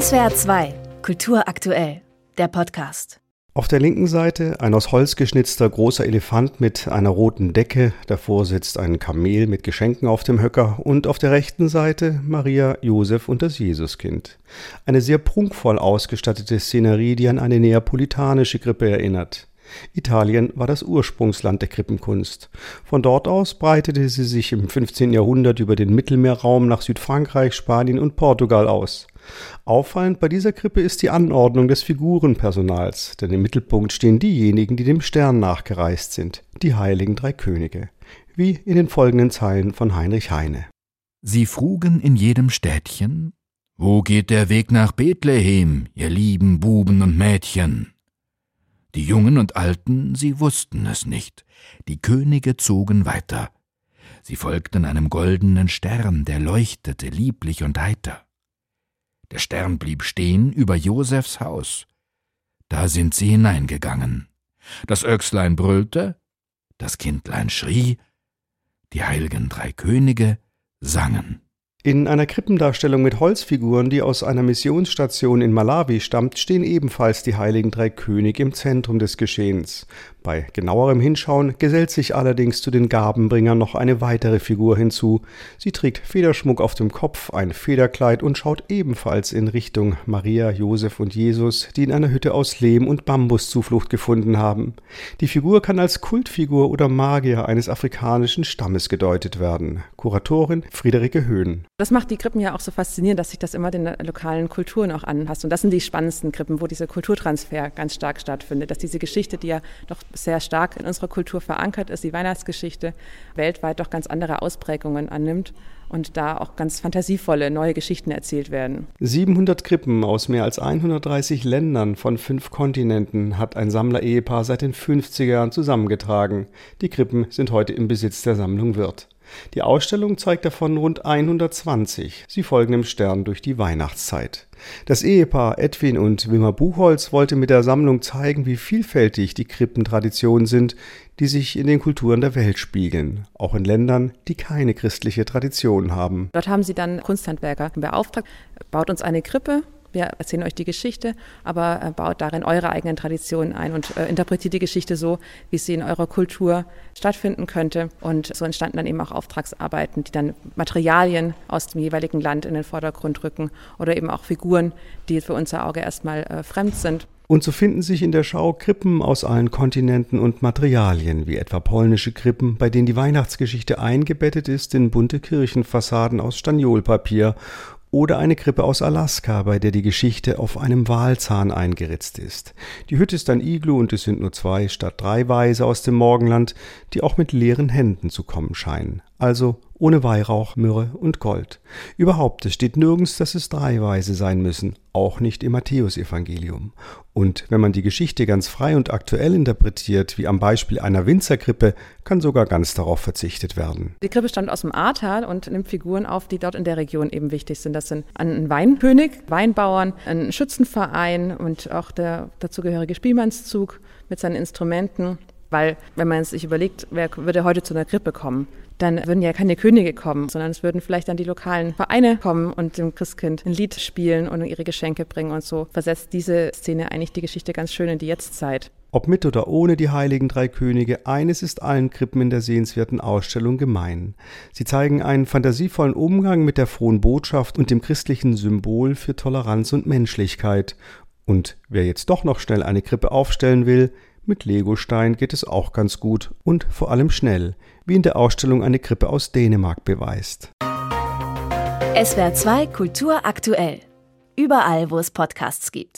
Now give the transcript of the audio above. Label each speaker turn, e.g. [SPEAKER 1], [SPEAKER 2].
[SPEAKER 1] SWR 2, Kultur aktuell, der Podcast.
[SPEAKER 2] Auf der linken Seite ein aus Holz geschnitzter großer Elefant mit einer roten Decke, davor sitzt ein Kamel mit Geschenken auf dem Höcker und auf der rechten Seite Maria, Josef und das Jesuskind. Eine sehr prunkvoll ausgestattete Szenerie, die an eine neapolitanische Krippe erinnert. Italien war das Ursprungsland der Krippenkunst. Von dort aus breitete sie sich im 15. Jahrhundert über den Mittelmeerraum nach Südfrankreich, Spanien und Portugal aus. Auffallend bei dieser Krippe ist die Anordnung des Figurenpersonals, denn im Mittelpunkt stehen diejenigen, die dem Stern nachgereist sind, die heiligen drei Könige, wie in den folgenden Zeilen von Heinrich Heine.
[SPEAKER 3] Sie frugen in jedem Städtchen, wo geht der Weg nach Bethlehem, ihr lieben Buben und Mädchen? Die Jungen und Alten, sie wussten es nicht, die Könige zogen weiter. Sie folgten einem goldenen Stern, der leuchtete lieblich und heiter. Der Stern blieb stehen über Josefs Haus. Da sind sie hineingegangen. Das Öchslein brüllte, das Kindlein schrie, die heiligen drei Könige sangen.
[SPEAKER 2] In einer Krippendarstellung mit Holzfiguren, die aus einer Missionsstation in Malawi stammt, stehen ebenfalls die heiligen drei Könige im Zentrum des Geschehens. Bei genauerem Hinschauen gesellt sich allerdings zu den Gabenbringern noch eine weitere Figur hinzu. Sie trägt Federschmuck auf dem Kopf, ein Federkleid und schaut ebenfalls in Richtung Maria, Josef und Jesus, die in einer Hütte aus Lehm und Bambus Zuflucht gefunden haben. Die Figur kann als Kultfigur oder Magier eines afrikanischen Stammes gedeutet werden. Kuratorin Friederike Höhn.
[SPEAKER 4] Das macht die Krippen ja auch so faszinierend, dass sich das immer den lokalen Kulturen auch anpasst. Und das sind die spannendsten Krippen, wo dieser Kulturtransfer ganz stark stattfindet, dass diese Geschichte, die ja doch sehr stark in unserer Kultur verankert ist, die Weihnachtsgeschichte, weltweit doch ganz andere Ausprägungen annimmt und da auch ganz fantasievolle neue Geschichten erzählt werden.
[SPEAKER 2] 700 Krippen aus mehr als 130 Ländern von fünf Kontinenten hat ein Sammler-Ehepaar seit den 50er Jahren zusammengetragen. Die Krippen sind heute im Besitz der Sammlung Wirth. Die Ausstellung zeigt davon rund 120. Sie folgen dem Stern durch die Weihnachtszeit. Das Ehepaar Edwin und Wimmer Buchholz wollte mit der Sammlung zeigen, wie vielfältig die Krippentraditionen sind, die sich in den Kulturen der Welt spiegeln, auch in Ländern, die keine christliche Tradition haben.
[SPEAKER 4] Dort haben sie dann Kunsthandwerker beauftragt, baut uns eine Krippe, wir erzählen euch die Geschichte, aber äh, baut darin eure eigenen Traditionen ein und äh, interpretiert die Geschichte so, wie sie in eurer Kultur stattfinden könnte. Und so entstanden dann eben auch Auftragsarbeiten, die dann Materialien aus dem jeweiligen Land in den Vordergrund rücken oder eben auch Figuren, die für unser Auge erstmal äh, fremd sind.
[SPEAKER 2] Und so finden sich in der Schau Krippen aus allen Kontinenten und Materialien, wie etwa polnische Krippen, bei denen die Weihnachtsgeschichte eingebettet ist in bunte Kirchenfassaden aus Staniolpapier oder eine Krippe aus Alaska, bei der die Geschichte auf einem Walzahn eingeritzt ist. Die Hütte ist ein Iglu und es sind nur zwei statt drei Weise aus dem Morgenland, die auch mit leeren Händen zu kommen scheinen. Also ohne Weihrauch, Myrrhe und Gold. Überhaupt, es steht nirgends, dass es drei Weise sein müssen, auch nicht im Matthäusevangelium. Und wenn man die Geschichte ganz frei und aktuell interpretiert, wie am Beispiel einer Winzerkrippe, kann sogar ganz darauf verzichtet werden.
[SPEAKER 4] Die Krippe stammt aus dem Ahrtal und nimmt Figuren auf, die dort in der Region eben wichtig sind. Das sind ein Weinkönig, Weinbauern, ein Schützenverein und auch der dazugehörige Spielmannszug mit seinen Instrumenten. Weil, wenn man sich überlegt, wer würde heute zu einer Krippe kommen, dann würden ja keine Könige kommen, sondern es würden vielleicht dann die lokalen Vereine kommen und dem Christkind ein Lied spielen und ihre Geschenke bringen und so versetzt diese Szene eigentlich die Geschichte ganz schön in die Jetztzeit.
[SPEAKER 2] Ob mit oder ohne die heiligen drei Könige, eines ist allen Krippen in der sehenswerten Ausstellung gemein. Sie zeigen einen fantasievollen Umgang mit der frohen Botschaft und dem christlichen Symbol für Toleranz und Menschlichkeit. Und wer jetzt doch noch schnell eine Krippe aufstellen will, mit Legostein geht es auch ganz gut und vor allem schnell, wie in der Ausstellung eine Krippe aus Dänemark beweist.
[SPEAKER 1] SWR 2 Kultur aktuell. Überall, wo es Podcasts gibt.